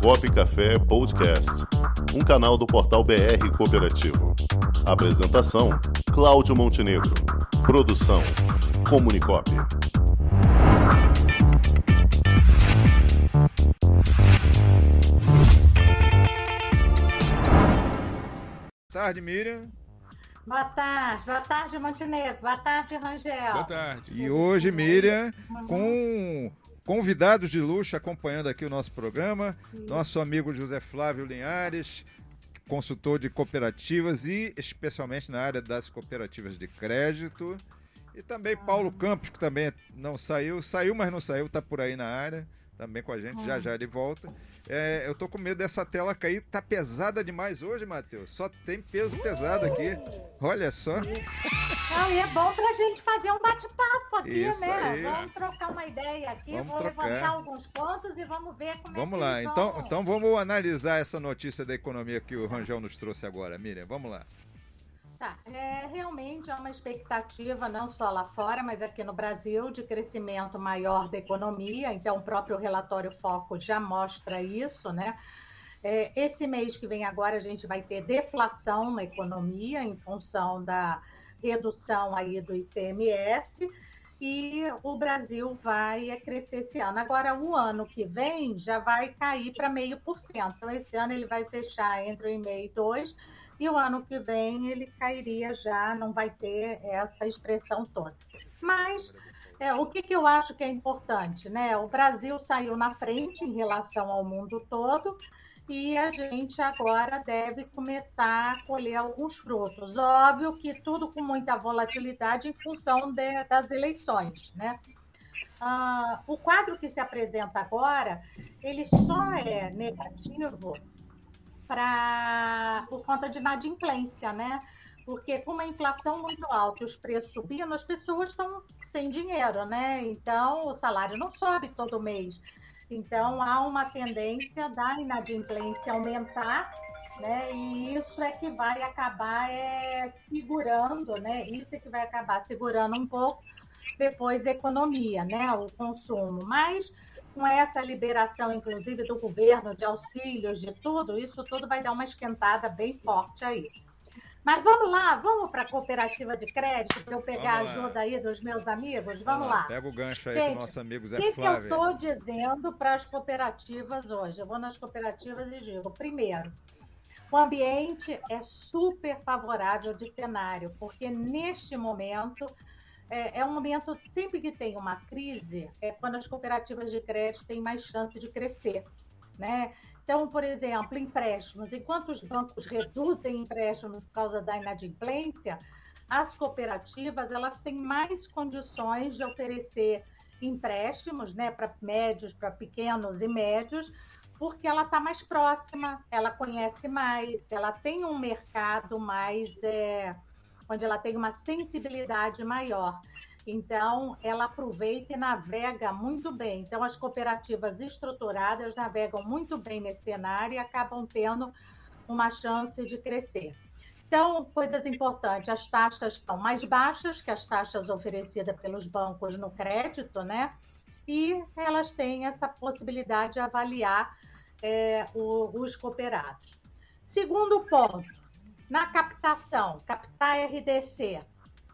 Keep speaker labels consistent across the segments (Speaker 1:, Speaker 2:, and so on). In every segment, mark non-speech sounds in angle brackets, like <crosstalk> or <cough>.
Speaker 1: Comunicop Café Podcast, um canal do portal BR Cooperativo. Apresentação: Cláudio Montenegro. Produção: Comunicop.
Speaker 2: tarde, Miriam.
Speaker 3: Boa tarde, boa tarde, Montenegro. Boa tarde, Rangel.
Speaker 4: Boa tarde.
Speaker 2: E hoje, Miriam, com convidados de luxo acompanhando aqui o nosso programa, nosso amigo José Flávio Linhares, consultor de cooperativas e especialmente na área das cooperativas de crédito. E também Paulo Campos, que também não saiu, saiu, mas não saiu, está por aí na área, também com a gente, já já ele volta. É, eu tô com medo dessa tela cair. Tá pesada demais hoje, Matheus. Só tem peso pesado aqui. Olha só.
Speaker 3: Não, e é bom pra gente fazer um bate-papo aqui, Isso né? Aí. Vamos trocar uma ideia aqui. Vamos Vou trocar. levantar alguns pontos e vamos ver como
Speaker 2: vamos
Speaker 3: é
Speaker 2: que lá. Então, vão... então vamos analisar essa notícia da economia que o Rangel nos trouxe agora. Miriam, vamos lá.
Speaker 3: Tá, é, realmente há uma expectativa, não só lá fora, mas aqui no Brasil, de crescimento maior da economia. Então, o próprio relatório Foco já mostra isso, né? É, esse mês que vem agora, a gente vai ter deflação na economia em função da redução aí do ICMS e o Brasil vai crescer esse ano. Agora, o ano que vem já vai cair para meio por cento. Então, esse ano ele vai fechar entre 1,5% e 2%, e o ano que vem ele cairia já, não vai ter essa expressão toda. Mas é, o que, que eu acho que é importante, né? O Brasil saiu na frente em relação ao mundo todo e a gente agora deve começar a colher alguns frutos. Óbvio que tudo com muita volatilidade em função de, das eleições, né? Ah, o quadro que se apresenta agora, ele só é negativo pra, por conta de inadimplência, né? Porque com uma inflação muito alta os preços subindo, as pessoas estão sem dinheiro, né? Então o salário não sobe todo mês. Então há uma tendência da inadimplência aumentar, né? E isso é que vai acabar é, segurando, né? Isso é que vai acabar segurando um pouco depois a economia, né? O consumo. Mas com essa liberação, inclusive, do governo, de auxílios, de tudo, isso tudo vai dar uma esquentada bem forte aí. Mas vamos lá, vamos para a cooperativa de crédito para eu pegar a ajuda aí dos meus amigos? Vamos, lá.
Speaker 2: Pega o gancho aí Gente, com o nosso amigo Zé
Speaker 3: que
Speaker 2: Flávio.
Speaker 3: O que eu estou dizendo para as cooperativas hoje? Eu vou nas cooperativas e digo, primeiro, o ambiente é super favorável de cenário, porque neste momento é, é um momento, sempre que tem uma crise, é quando as cooperativas de crédito têm mais chance de crescer. Né? Então, por exemplo, empréstimos. Enquanto os bancos reduzem empréstimos por causa da inadimplência, as cooperativas elas têm mais condições de oferecer empréstimos né, para médios, para pequenos e médios, porque ela está mais próxima, ela conhece mais, ela tem um mercado mais. É, onde ela tem uma sensibilidade maior. Então, ela aproveita e navega muito bem. Então, as cooperativas estruturadas navegam muito bem nesse cenário e acabam tendo uma chance de crescer. Então, coisas importantes: as taxas estão mais baixas que as taxas oferecidas pelos bancos no crédito, né? E elas têm essa possibilidade de avaliar é, o, os cooperados. Segundo ponto, na captação, captar RDC.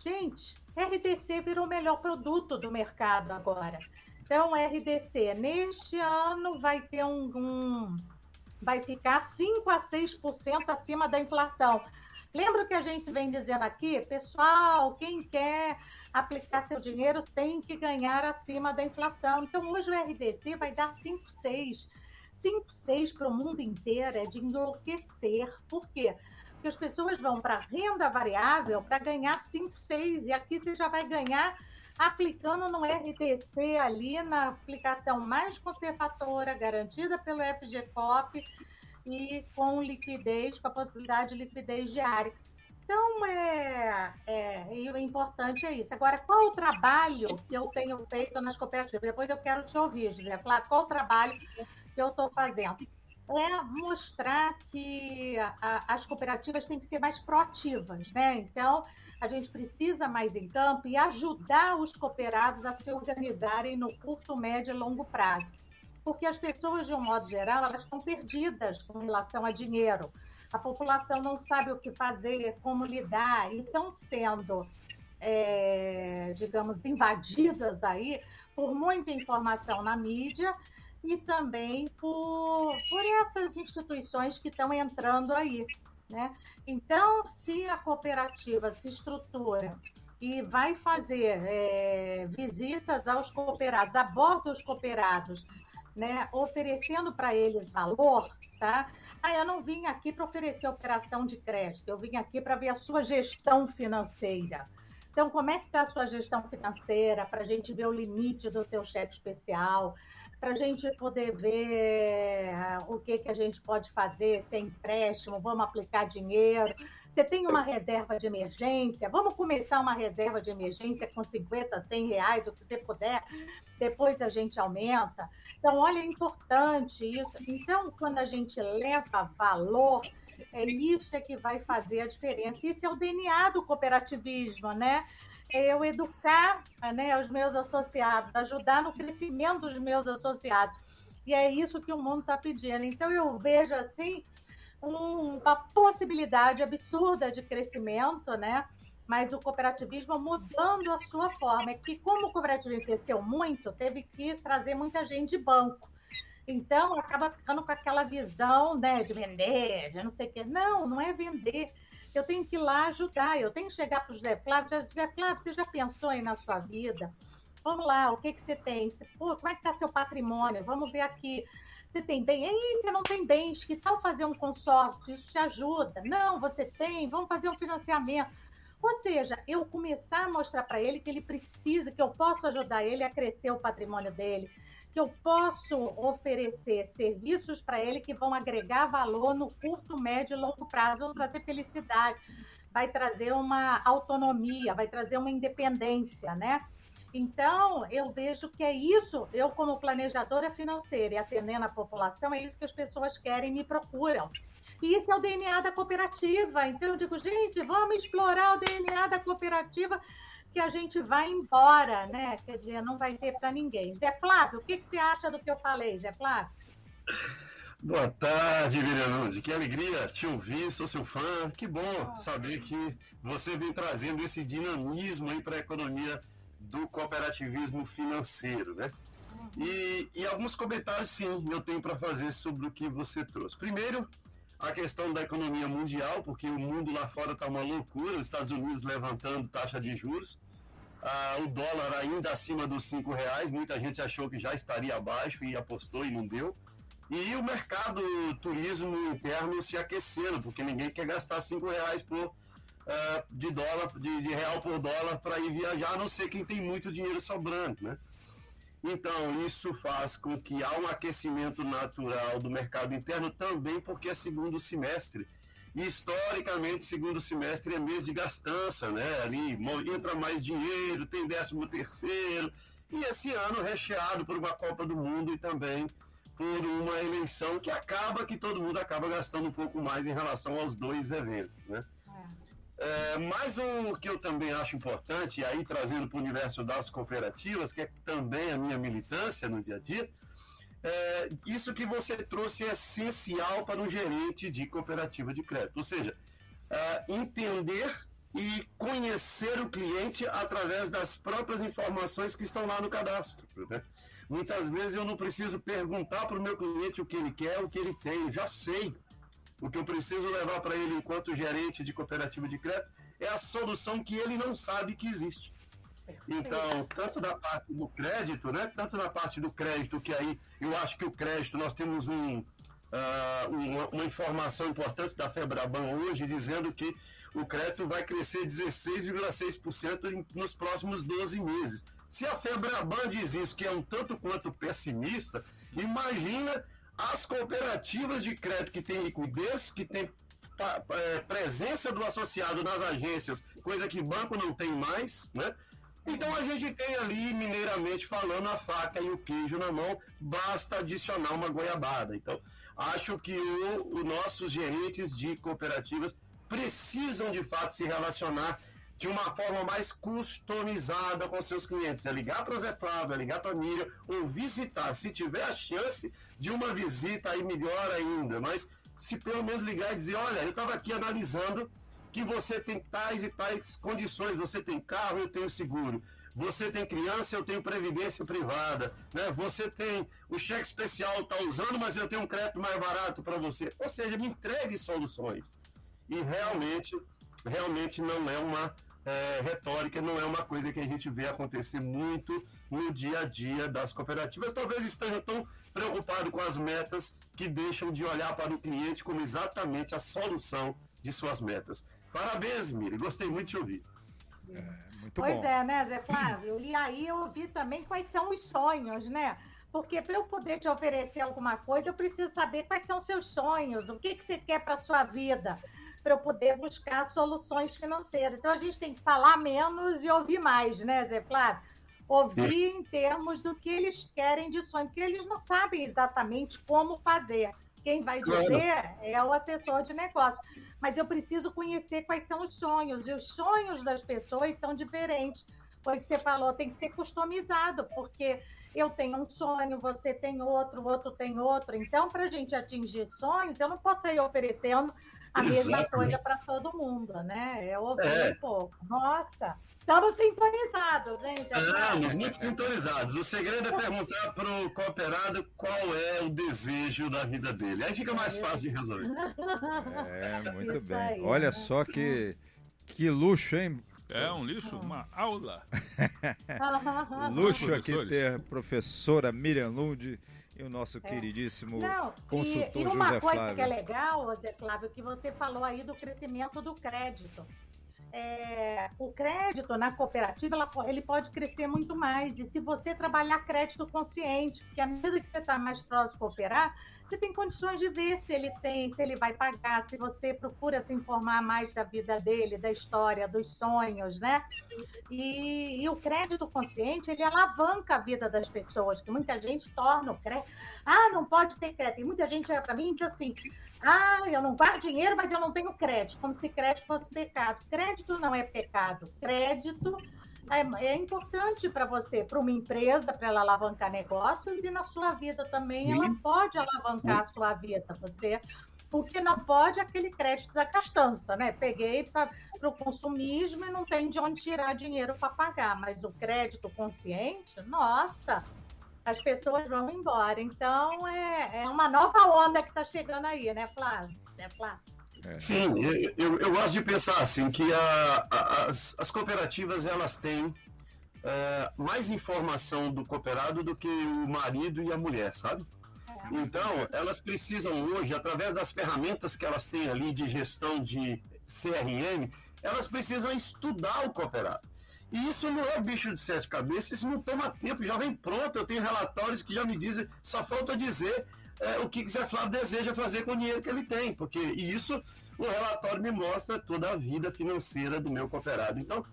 Speaker 3: Gente, RDC virou o melhor produto do mercado agora. Então, RDC, neste ano vai ter um, um vai ficar 5 a 6% acima da inflação. Lembra que a gente vem dizendo aqui, pessoal, quem quer aplicar seu dinheiro tem que ganhar acima da inflação. Então, hoje o RDC vai dar 5, 6. 5, 6 para o mundo inteiro é de enlouquecer. Por quê? Que as pessoas vão para renda variável para ganhar 5, 6, e aqui você já vai ganhar aplicando no RTC ali na aplicação mais conservadora, garantida pelo FGCOP e com liquidez, com a possibilidade de liquidez diária. Então, é, é, o importante é isso. Agora, qual o trabalho que eu tenho feito nas cooperativas? Depois eu quero te ouvir, José, falar qual o trabalho que eu estou fazendo é mostrar que a, as cooperativas têm que ser mais proativas, né? Então, a gente precisa mais em campo e ajudar os cooperados a se organizarem no curto, médio e longo prazo. porque as pessoas, de um modo geral, elas estão perdidas com relação a dinheiro. A população não sabe o que fazer, como lidar, e estão sendo, é, digamos, invadidas aí por muita informação na mídia e também por, por essas instituições que estão entrando aí. Né? Então, se a cooperativa se estrutura e vai fazer é, visitas aos cooperados, aborda os cooperados, né, oferecendo para eles valor, tá? Ah, eu não vim aqui para oferecer operação de crédito, eu vim aqui para ver a sua gestão financeira. Então, como é que está a sua gestão financeira, para a gente ver o limite do seu cheque especial, para a gente poder ver ah, o que, que a gente pode fazer sem empréstimo, vamos aplicar dinheiro. Você tem uma reserva de emergência, vamos começar uma reserva de emergência com 50, 100 reais, o que você puder, depois a gente aumenta. Então, olha, é importante isso. Então, quando a gente leva valor, é isso é que vai fazer a diferença. Isso é o DNA do cooperativismo, né? Eu educar né, os meus associados, ajudar no crescimento dos meus associados. E é isso que o mundo está pedindo. Então, eu vejo assim uma possibilidade absurda de crescimento, né? Mas o cooperativismo mudando a sua forma. É que, como o cooperativismo cresceu muito, teve que trazer muita gente de banco. Então, acaba ficando com aquela visão né, de vender, de não sei o quê. Não, não é vender eu tenho que ir lá ajudar, eu tenho que chegar para o José Flávio e dizer, Flávio, você já pensou aí na sua vida? Vamos lá, o que, que você tem? Pô, como é que está seu patrimônio? Vamos ver aqui. Você tem bem? Ei, você não tem bens, que tal fazer um consórcio? Isso te ajuda. Não, você tem, vamos fazer um financiamento. Ou seja, eu começar a mostrar para ele que ele precisa, que eu posso ajudar ele a crescer o patrimônio dele, que eu posso oferecer serviços para ele que vão agregar valor no curto, médio e longo prazo, vão trazer felicidade, vai trazer uma autonomia, vai trazer uma independência, né? Então, eu vejo que é isso, eu como planejadora financeira e atendendo a população, é isso que as pessoas querem e me procuram. E isso é o DNA da cooperativa. Então, eu digo, gente, vamos explorar o DNA da cooperativa que a gente vai embora, né? Quer dizer, não vai ter para ninguém. Zé Flávio, o que, que você acha do que eu falei, Zé Flávio?
Speaker 4: Boa tarde, Miriam Que alegria te ouvir, sou seu fã. Que bom saber que você vem trazendo esse dinamismo aí para a economia do cooperativismo financeiro, né? Uhum. E, e alguns comentários, sim, eu tenho para fazer sobre o que você trouxe. Primeiro, a questão da economia mundial, porque o mundo lá fora está uma loucura, os Estados Unidos levantando taxa de juros, ah, o dólar ainda acima dos cinco reais, muita gente achou que já estaria abaixo e apostou e não deu. E o mercado turismo interno se aquecendo, porque ninguém quer gastar cinco reais por, ah, de dólar, de, de real por dólar para ir viajar, a não ser quem tem muito dinheiro sobrando, né? Então, isso faz com que há um aquecimento natural do mercado interno também porque é segundo semestre. E, historicamente, segundo semestre é mês de gastança, né? Ali entra mais dinheiro, tem décimo terceiro. E esse ano recheado por uma Copa do Mundo e também por uma eleição que acaba que todo mundo acaba gastando um pouco mais em relação aos dois eventos, né? É, mas o que eu também acho importante, e aí trazendo para o universo das cooperativas, que é também a minha militância no dia a dia, é, isso que você trouxe é essencial para um gerente de cooperativa de crédito. Ou seja, é, entender e conhecer o cliente através das próprias informações que estão lá no cadastro. Né? Muitas vezes eu não preciso perguntar para o meu cliente o que ele quer, o que ele tem, eu já sei o que eu preciso levar para ele enquanto gerente de cooperativa de crédito é a solução que ele não sabe que existe. Então, tanto da parte do crédito, né? Tanto na parte do crédito, que aí eu acho que o crédito, nós temos um, uh, uma, uma, informação importante da Febraban hoje, dizendo que o crédito vai crescer 16,6% nos próximos 12 meses. Se a Febraban diz isso, que é um tanto quanto pessimista, imagina as cooperativas de crédito que têm liquidez, que têm é, presença do associado nas agências, coisa que banco não tem mais, né? Então a gente tem ali, mineiramente falando, a faca e o queijo na mão, basta adicionar uma goiabada. Então, acho que os nossos gerentes de cooperativas precisam de fato se relacionar de uma forma mais customizada com seus clientes. É ligar para Zé Flávio, é ligar para Miriam, ou visitar. Se tiver a chance de uma visita, aí melhor ainda. Mas se pelo menos ligar e dizer, olha, eu estava aqui analisando que você tem tais e tais condições, você tem carro, eu tenho seguro. Você tem criança, eu tenho previdência privada, né? Você tem o cheque especial, está usando, mas eu tenho um crédito mais barato para você. Ou seja, me entregue soluções. E realmente, realmente não é uma é, retórica, não é uma coisa que a gente vê acontecer muito no dia a dia das cooperativas. Talvez estejam tão preocupados com as metas que deixam de olhar para o cliente como exatamente a solução de suas metas. Parabéns, Miri, gostei muito de ouvir.
Speaker 3: É, muito pois bom. é, né, Zé Flávio? E aí eu ouvi também quais são os sonhos, né? Porque para eu poder te oferecer alguma coisa, eu preciso saber quais são seus sonhos, o que, que você quer para sua vida para eu poder buscar soluções financeiras. Então a gente tem que falar menos e ouvir mais, né, Zé Flávio? Ouvir em termos do que eles querem de sonho, porque eles não sabem exatamente como fazer. Quem vai dizer é o assessor de negócio. Mas eu preciso conhecer quais são os sonhos, e os sonhos das pessoas são diferentes. Foi o que você falou, tem que ser customizado, porque eu tenho um sonho, você tem outro, o outro tem outro. Então, para a gente atingir sonhos, eu não posso ir oferecendo a mesma coisa para todo mundo, né? É ouvir é. um pouco. Nossa, estamos sintonizados, hein?
Speaker 4: Estamos muito sintonizados. O segredo é perguntar para o cooperado qual é o desejo da vida dele. Aí fica mais fácil de resolver.
Speaker 2: É, <laughs> muito Isso bem. Aí. Olha só que, que luxo, hein?
Speaker 5: É um lixo, uma aula. <laughs>
Speaker 2: luxo aqui ter a professora Miriam Lund e o nosso é. queridíssimo Não, consultor
Speaker 3: e, e
Speaker 2: uma
Speaker 3: José
Speaker 2: coisa
Speaker 3: Flávio. que é legal, José Flávio, que você falou aí do crescimento do crédito. É, o crédito na cooperativa ela, ele pode crescer muito mais. E se você trabalhar crédito consciente, porque à medida que você está mais próximo de cooperar, você tem condições de ver se ele tem, se ele vai pagar, se você procura se informar mais da vida dele, da história, dos sonhos, né? E, e o crédito consciente, ele alavanca a vida das pessoas, que muita gente torna o crédito. Ah, não pode ter crédito. E muita gente chega para mim e diz assim: ah, eu não guardo dinheiro, mas eu não tenho crédito, como se crédito fosse pecado. Crédito não é pecado. Crédito é, é importante para você, para uma empresa, para ela alavancar negócios e na sua vida também Sim. ela pode alavancar Sim. a sua vida. Você o que não pode aquele crédito da castança, né? Peguei para o consumismo e não tem de onde tirar dinheiro para pagar, mas o crédito consciente, nossa, as pessoas vão embora. Então é, é uma nova onda que está chegando aí, né, Flávio? É, Flávio?
Speaker 4: É. Sim, eu, eu, gosto de pensar assim que a, a, as, as cooperativas elas têm é, mais informação do cooperado do que o marido e a mulher, sabe? É. Então, elas precisam hoje, através das ferramentas que elas têm ali de gestão de CRM, elas precisam estudar o cooperado. E isso não é bicho de sete cabeças, isso não toma tempo, já vem pronto. Eu tenho relatórios que já me dizem, só falta dizer é, o que Zé Flávio deseja fazer com o dinheiro que ele tem, porque isso o relatório me mostra toda a vida financeira do meu cooperado. Então,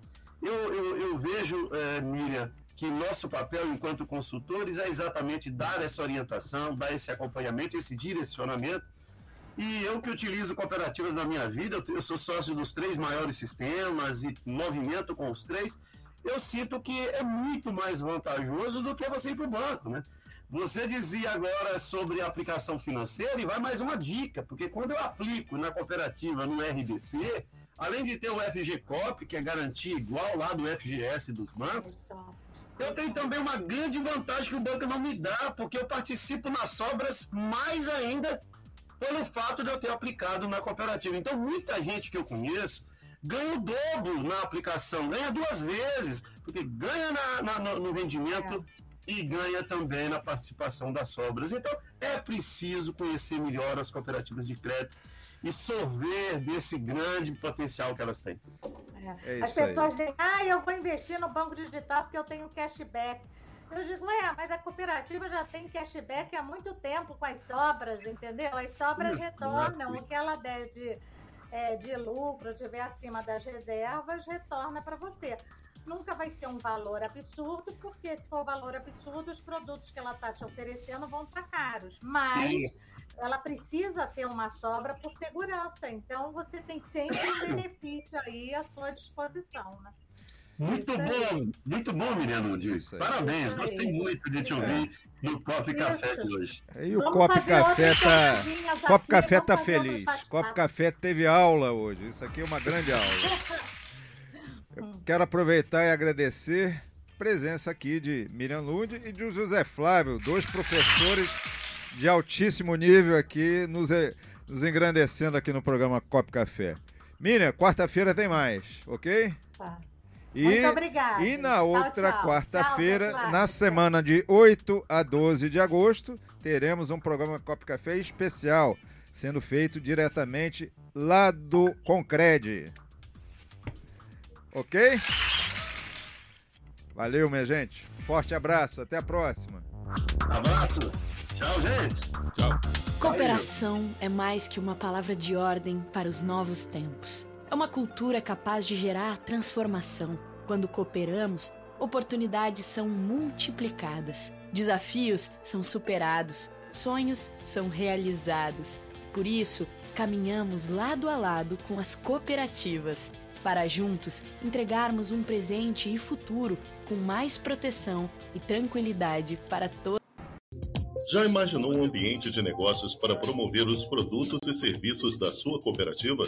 Speaker 4: eu, eu, eu vejo, é, Miriam, que nosso papel enquanto consultores é exatamente dar essa orientação, dar esse acompanhamento, esse direcionamento. E eu que utilizo cooperativas na minha vida, eu sou sócio dos três maiores sistemas e movimento com os três, eu sinto que é muito mais vantajoso do que você ir para o banco, né? Você dizia agora sobre aplicação financeira e vai mais uma dica, porque quando eu aplico na cooperativa no RBC, além de ter o FGCOP, que é garantia igual lá do FGS dos bancos, eu tenho também uma grande vantagem que o banco não me dá, porque eu participo nas sobras mais ainda pelo fato de eu ter aplicado na cooperativa. Então, muita gente que eu conheço ganha o dobro na aplicação, ganha duas vezes, porque ganha na, na, no rendimento e ganha também na participação das sobras. Então, é preciso conhecer melhor as cooperativas de crédito e sorver desse grande potencial que elas têm.
Speaker 3: É. É as pessoas aí. dizem, ah, eu vou investir no banco digital porque eu tenho cashback. Eu digo, ué, mas a cooperativa já tem cashback há muito tempo com as sobras, entendeu? As sobras retornam, o que ela der de, é, de lucro, tiver acima das reservas, retorna para você nunca vai ser um valor absurdo, porque se for valor absurdo, os produtos que ela está te oferecendo vão estar caros. Mas ela precisa ter uma sobra por segurança. Então, você tem sempre um benefício aí à sua disposição, né?
Speaker 4: Muito
Speaker 3: Isso
Speaker 4: bom, muito bom, Miriam Nunes.
Speaker 2: Aí.
Speaker 4: Parabéns,
Speaker 3: Isso aí.
Speaker 4: gostei muito de te ouvir no Copo e Café de hoje.
Speaker 2: Aí o
Speaker 3: Vamos
Speaker 2: Copo Café tá. Copo Café tá feliz. Copo Café teve aula hoje. Isso aqui é uma grande aula. <laughs> Quero aproveitar e agradecer a presença aqui de Miriam Lund e de José Flávio, dois professores de altíssimo nível aqui, nos, nos engrandecendo aqui no programa Copo Café. Miriam, quarta-feira tem mais, ok?
Speaker 3: Tá.
Speaker 2: E,
Speaker 3: Muito obrigada.
Speaker 2: E na outra quarta-feira, na semana de 8 a 12 de agosto, teremos um programa Copo Café especial, sendo feito diretamente lá do Concred. Ok? Valeu, minha gente. Forte abraço, até a próxima.
Speaker 4: Abraço, tchau, gente.
Speaker 5: Tchau.
Speaker 6: Cooperação é mais que uma palavra de ordem para os novos tempos. É uma cultura capaz de gerar transformação. Quando cooperamos, oportunidades são multiplicadas, desafios são superados, sonhos são realizados. Por isso, caminhamos lado a lado com as cooperativas, para juntos entregarmos um presente e futuro com mais proteção e tranquilidade para todos.
Speaker 1: Já imaginou um ambiente de negócios para promover os produtos e serviços da sua cooperativa?